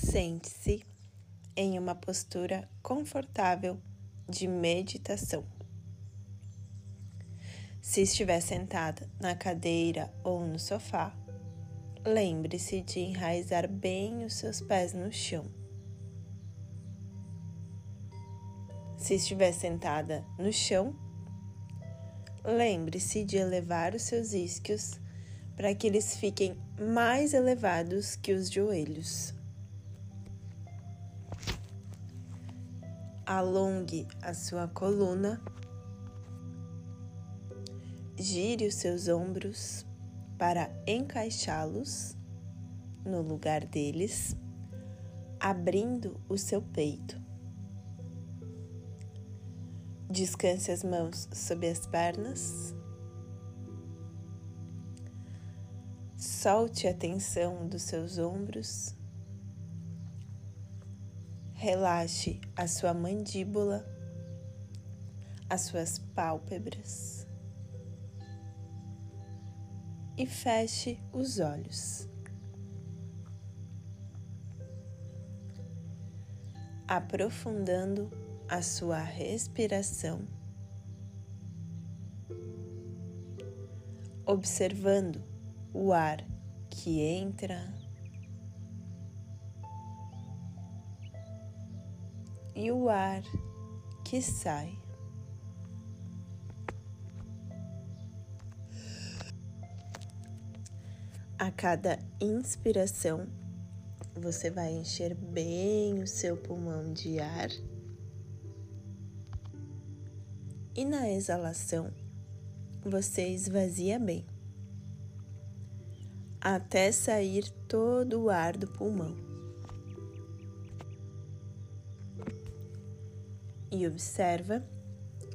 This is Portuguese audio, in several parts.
Sente-se em uma postura confortável de meditação. Se estiver sentada na cadeira ou no sofá, lembre-se de enraizar bem os seus pés no chão. Se estiver sentada no chão, lembre-se de elevar os seus isquios para que eles fiquem mais elevados que os joelhos. Alongue a sua coluna, gire os seus ombros para encaixá-los no lugar deles, abrindo o seu peito. Descanse as mãos sob as pernas Solte a tensão dos seus ombros. Relaxe a sua mandíbula, as suas pálpebras e feche os olhos. Aprofundando a sua respiração, observando o ar que entra e o ar que sai. A cada inspiração, você vai encher bem o seu pulmão de ar. E na exalação, você esvazia bem até sair todo o ar do pulmão. E observa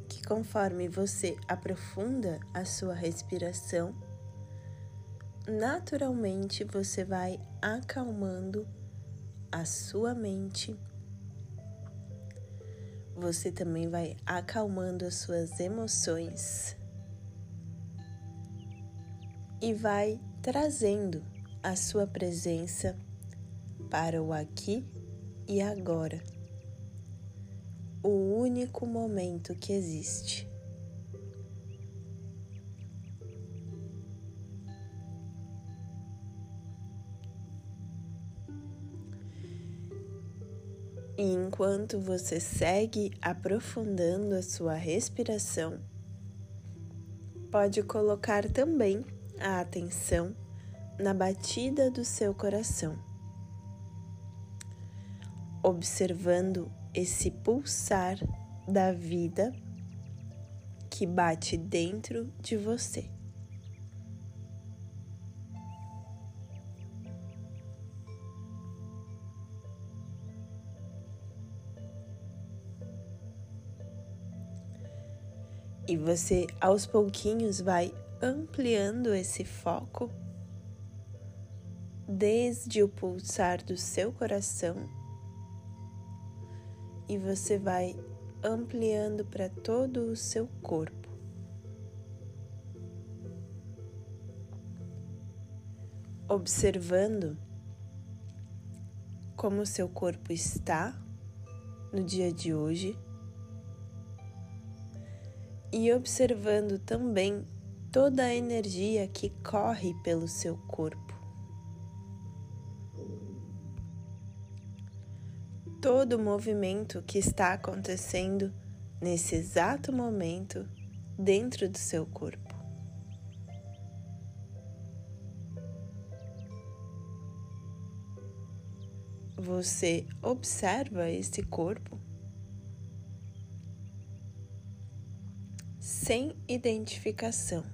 que conforme você aprofunda a sua respiração, naturalmente você vai acalmando a sua mente. Você também vai acalmando as suas emoções e vai trazendo a sua presença para o aqui e agora, o único momento que existe. E enquanto você segue aprofundando a sua respiração, pode colocar também a atenção na batida do seu coração, observando esse pulsar da vida que bate dentro de você. E você aos pouquinhos vai ampliando esse foco desde o pulsar do seu coração e você vai ampliando para todo o seu corpo. Observando como o seu corpo está no dia de hoje e observando também toda a energia que corre pelo seu corpo. Todo o movimento que está acontecendo nesse exato momento dentro do seu corpo. Você observa esse corpo sem identificação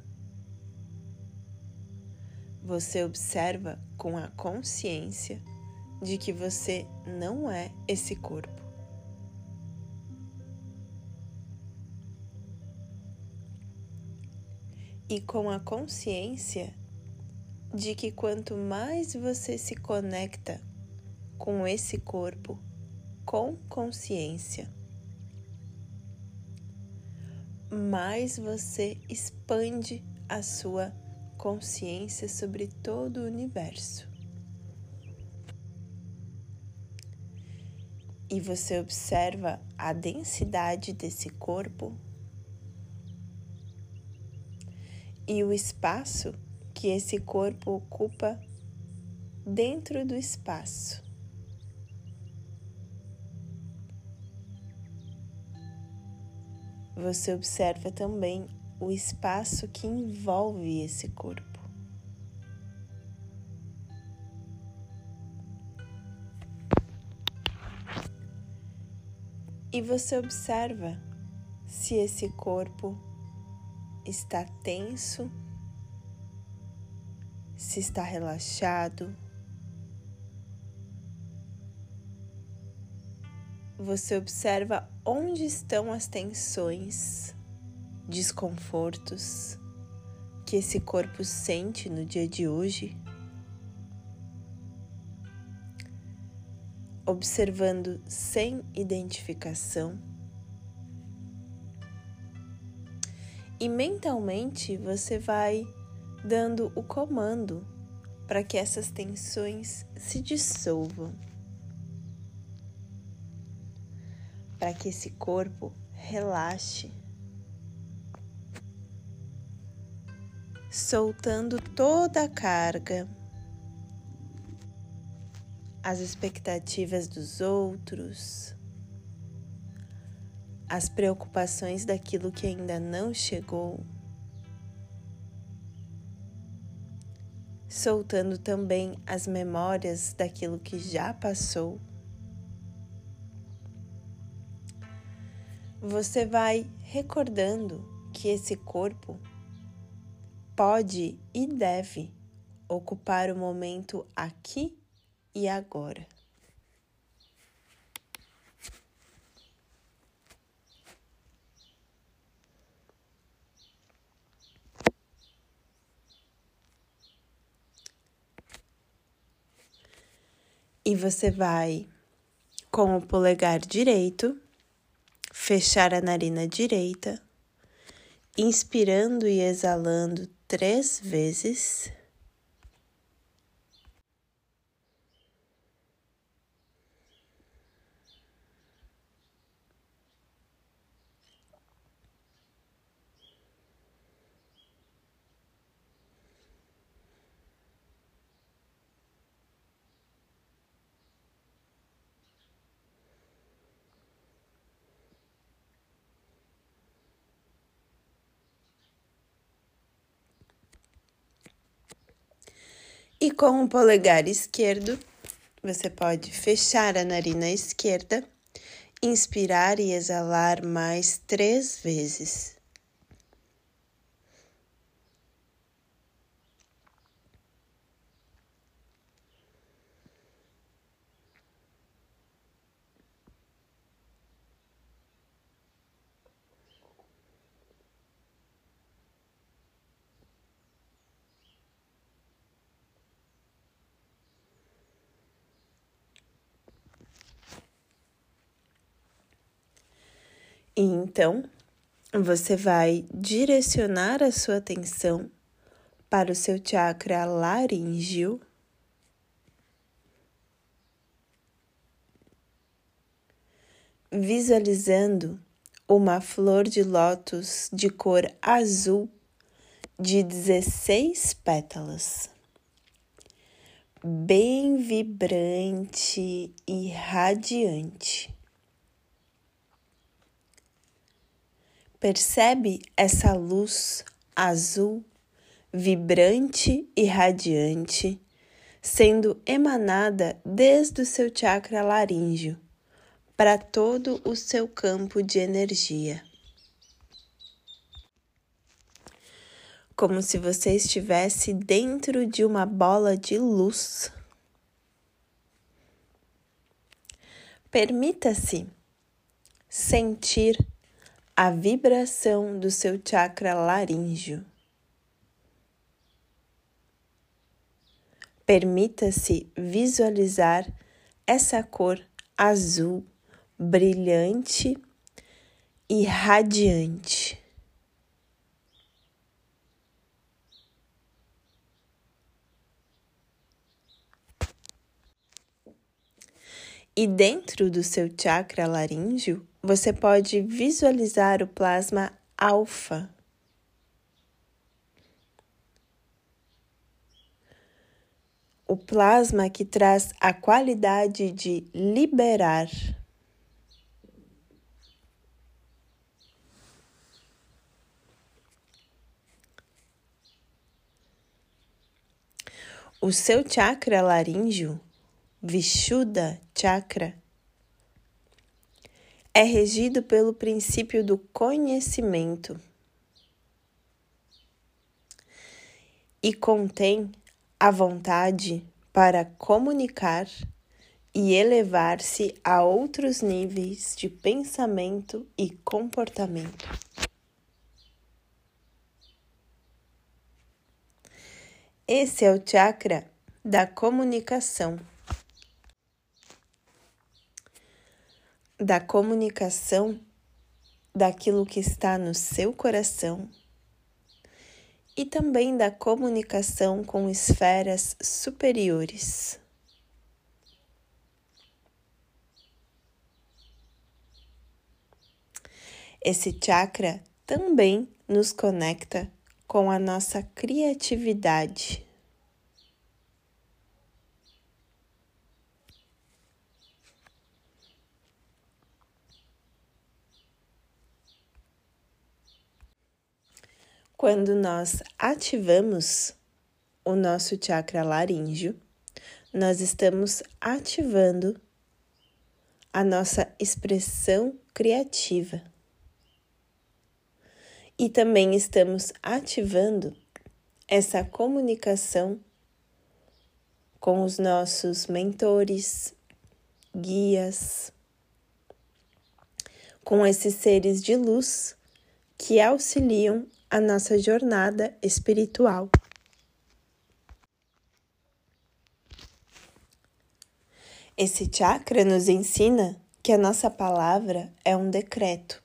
você observa com a consciência de que você não é esse corpo. E com a consciência de que quanto mais você se conecta com esse corpo com consciência, mais você expande a sua consciência sobre todo o universo. E você observa a densidade desse corpo e o espaço que esse corpo ocupa dentro do espaço. Você observa também o espaço que envolve esse corpo. E você observa se esse corpo está tenso, se está relaxado. Você observa onde estão as tensões, desconfortos que esse corpo sente no dia de hoje. Observando sem identificação. E mentalmente você vai dando o comando para que essas tensões se dissolvam, para que esse corpo relaxe, soltando toda a carga, as expectativas dos outros as preocupações daquilo que ainda não chegou, soltando também as memórias daquilo que já passou. Você vai recordando que esse corpo pode e deve ocupar o momento aqui e agora. E você vai com o polegar direito fechar a narina direita, inspirando e exalando três vezes. E com o polegar esquerdo, você pode fechar a narina esquerda, inspirar e exalar mais três vezes. E então você vai direcionar a sua atenção para o seu chakra laríngeo. Visualizando uma flor de lótus de cor azul de 16 pétalas, bem vibrante e radiante. Percebe essa luz azul, vibrante e radiante, sendo emanada desde o seu chakra laríngeo para todo o seu campo de energia. Como se você estivesse dentro de uma bola de luz. Permita-se sentir a vibração do seu chakra laríngeo. Permita-se visualizar essa cor azul brilhante e radiante. E dentro do seu chakra laríngeo, você pode visualizar o plasma alfa. O plasma que traz a qualidade de liberar. O seu chakra laríngeo, Vishuddha Chakra, é regido pelo princípio do conhecimento e contém a vontade para comunicar e elevar-se a outros níveis de pensamento e comportamento. Esse é o chakra da comunicação. Da comunicação daquilo que está no seu coração e também da comunicação com esferas superiores. Esse chakra também nos conecta com a nossa criatividade. Quando nós ativamos o nosso chakra laríngeo, nós estamos ativando a nossa expressão criativa. E também estamos ativando essa comunicação com os nossos mentores, guias, com esses seres de luz que auxiliam a nossa jornada espiritual. Esse chakra nos ensina que a nossa palavra é um decreto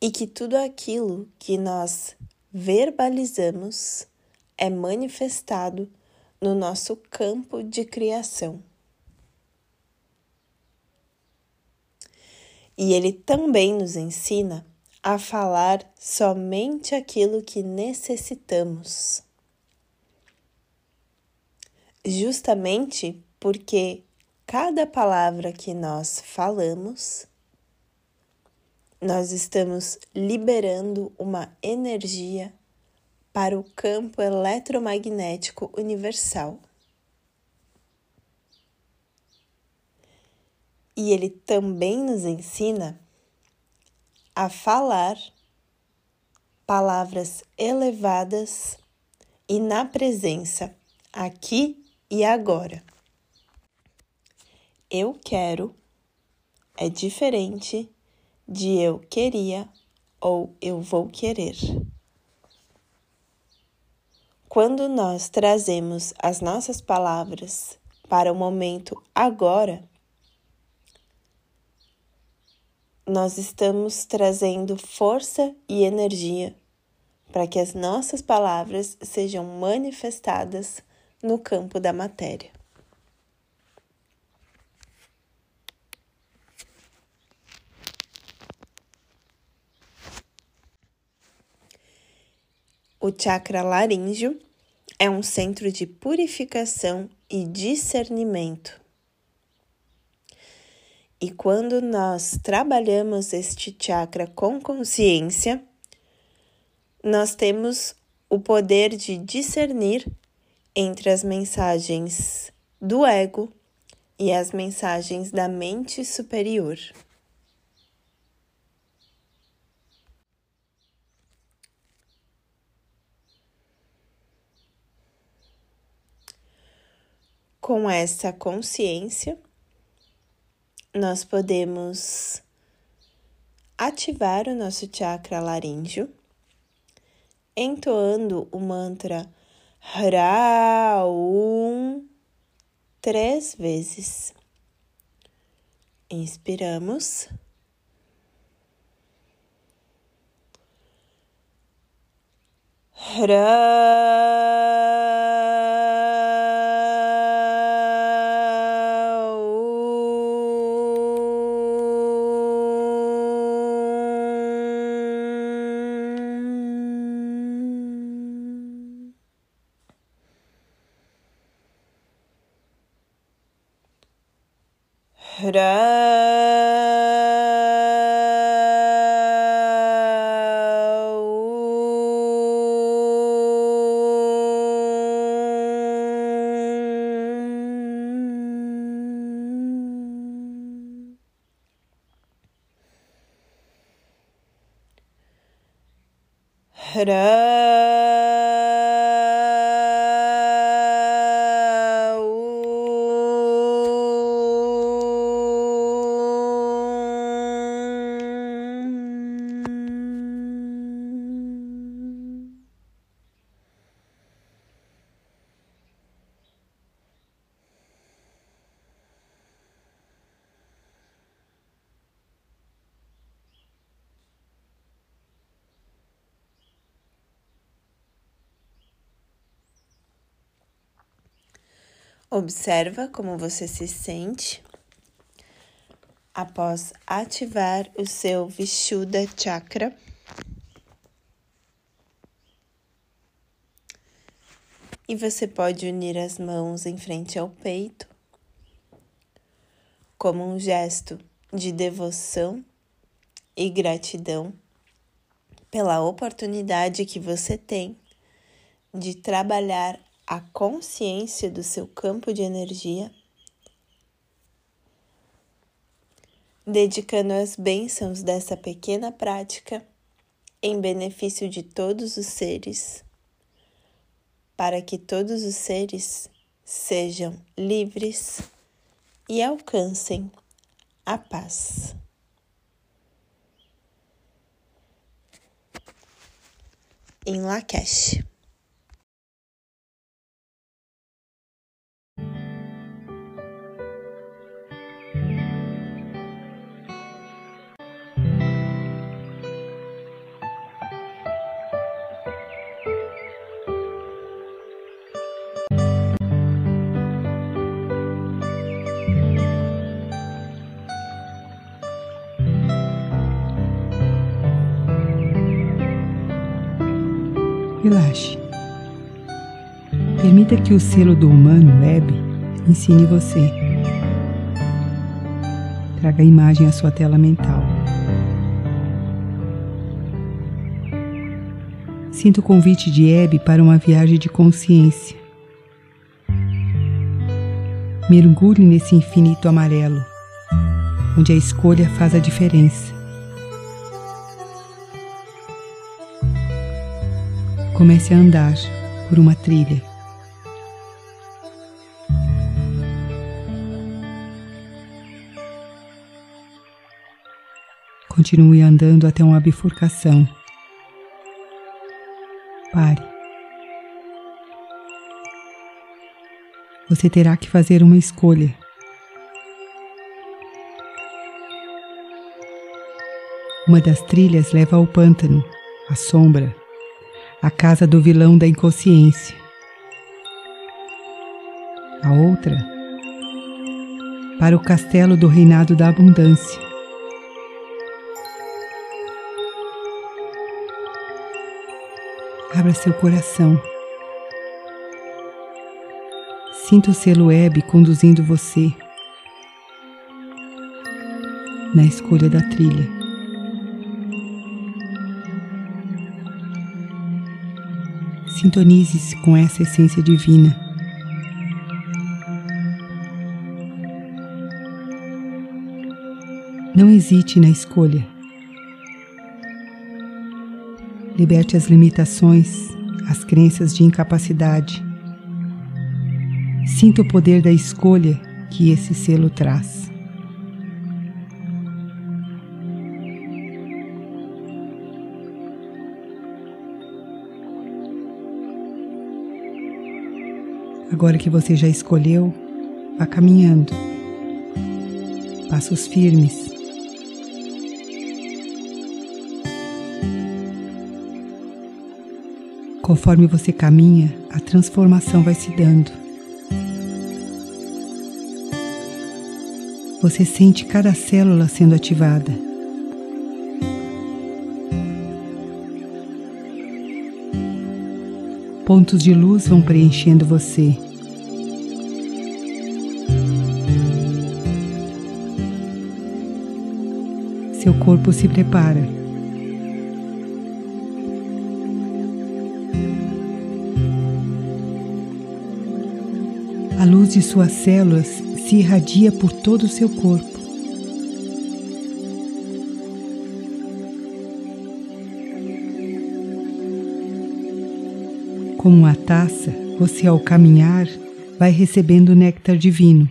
e que tudo aquilo que nós verbalizamos é manifestado no nosso campo de criação. E ele também nos ensina a falar somente aquilo que necessitamos. Justamente porque cada palavra que nós falamos nós estamos liberando uma energia para o campo eletromagnético universal. E ele também nos ensina a falar palavras elevadas e na presença, aqui e agora. Eu quero é diferente de eu queria ou eu vou querer. Quando nós trazemos as nossas palavras para o momento agora, nós estamos trazendo força e energia para que as nossas palavras sejam manifestadas no campo da matéria. O chakra laríngeo é um centro de purificação e discernimento. E quando nós trabalhamos este chakra com consciência, nós temos o poder de discernir entre as mensagens do ego e as mensagens da mente superior. Com essa consciência, nós podemos ativar o nosso chakra laríngeo, entoando o mantra Raum três vezes. Inspiramos. Ra Twitter Observa como você se sente após ativar o seu Vishuddha Chakra. E você pode unir as mãos em frente ao peito, como um gesto de devoção e gratidão pela oportunidade que você tem de trabalhar a consciência do seu campo de energia, dedicando as bênçãos dessa pequena prática em benefício de todos os seres, para que todos os seres sejam livres e alcancem a paz. Em Lakesh. Relaxe. Permita que o selo do humano web ensine você. Traga a imagem à sua tela mental. Sinta o convite de Hebe para uma viagem de consciência. Mergulhe nesse infinito amarelo, onde a escolha faz a diferença. Comece a andar por uma trilha. Continue andando até uma bifurcação. Pare. Você terá que fazer uma escolha. Uma das trilhas leva ao pântano, à sombra, a casa do vilão da inconsciência. A outra, para o castelo do reinado da abundância. Abra seu coração. Sinta o selo web conduzindo você na escolha da trilha. Sintonize-se com essa essência divina. Não hesite na escolha. Liberte as limitações, as crenças de incapacidade. Sinta o poder da escolha que esse selo traz. Agora que você já escolheu, vá caminhando. Passos firmes. Conforme você caminha, a transformação vai se dando. Você sente cada célula sendo ativada. Pontos de luz vão preenchendo você. Seu corpo se prepara. A luz de suas células se irradia por todo o seu corpo. Como uma taça, você ao caminhar vai recebendo néctar divino.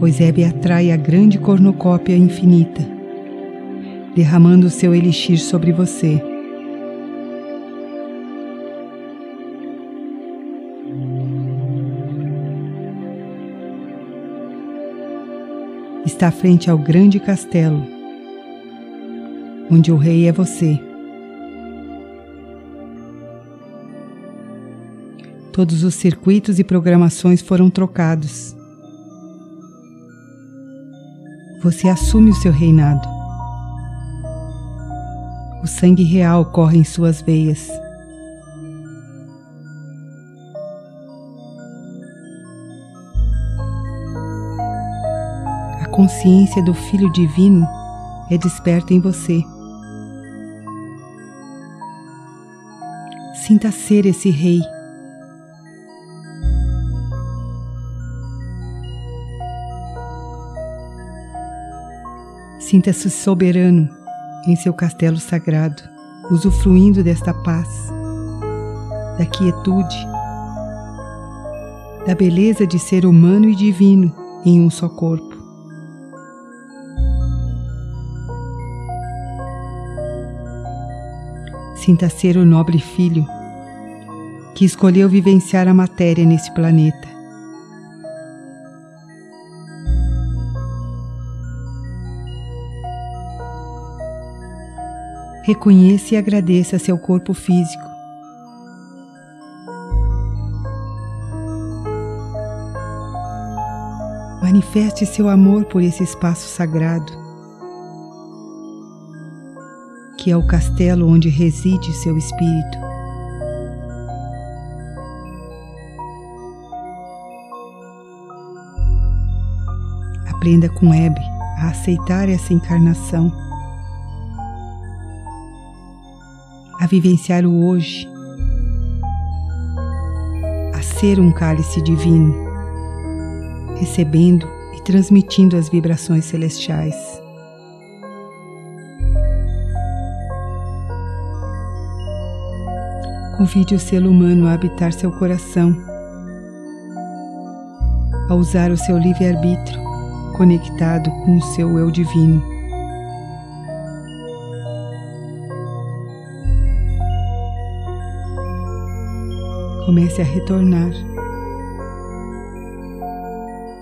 Pois Hebe atrai a grande cornucópia infinita, derramando o seu elixir sobre você. Está frente ao grande castelo, onde o rei é você. Todos os circuitos e programações foram trocados. Você assume o seu reinado. O sangue real corre em suas veias. A consciência do Filho Divino é desperta em você. Sinta ser esse rei Sinta-se soberano em seu castelo sagrado, usufruindo desta paz, da quietude, da beleza de ser humano e divino em um só corpo. Sinta ser o nobre filho que escolheu vivenciar a matéria nesse planeta Reconheça e agradeça seu corpo físico. Manifeste seu amor por esse espaço sagrado, que é o castelo onde reside seu espírito. Aprenda com Hebe a aceitar essa encarnação vivenciar o hoje, a ser um cálice divino, recebendo e transmitindo as vibrações celestiais. Convide o selo humano a habitar seu coração, a usar o seu livre-arbítrio conectado com o seu eu divino. Comece a retornar,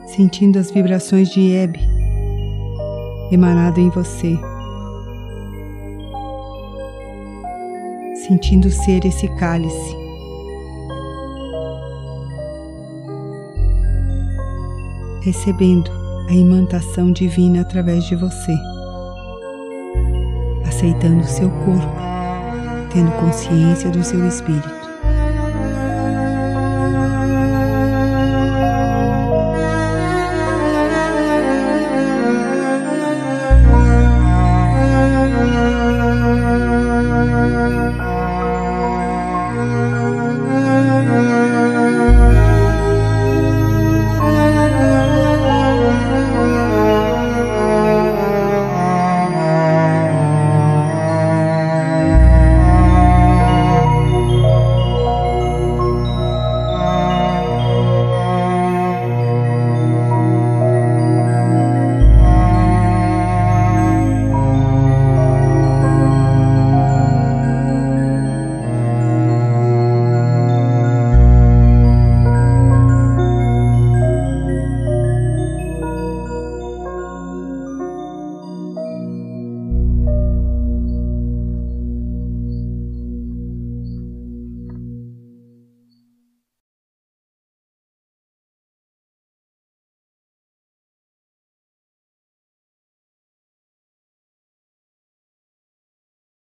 sentindo as vibrações de Hebe emanado em você, sentindo ser esse cálice. Recebendo a imantação divina através de você, aceitando o seu corpo, tendo consciência do seu espírito.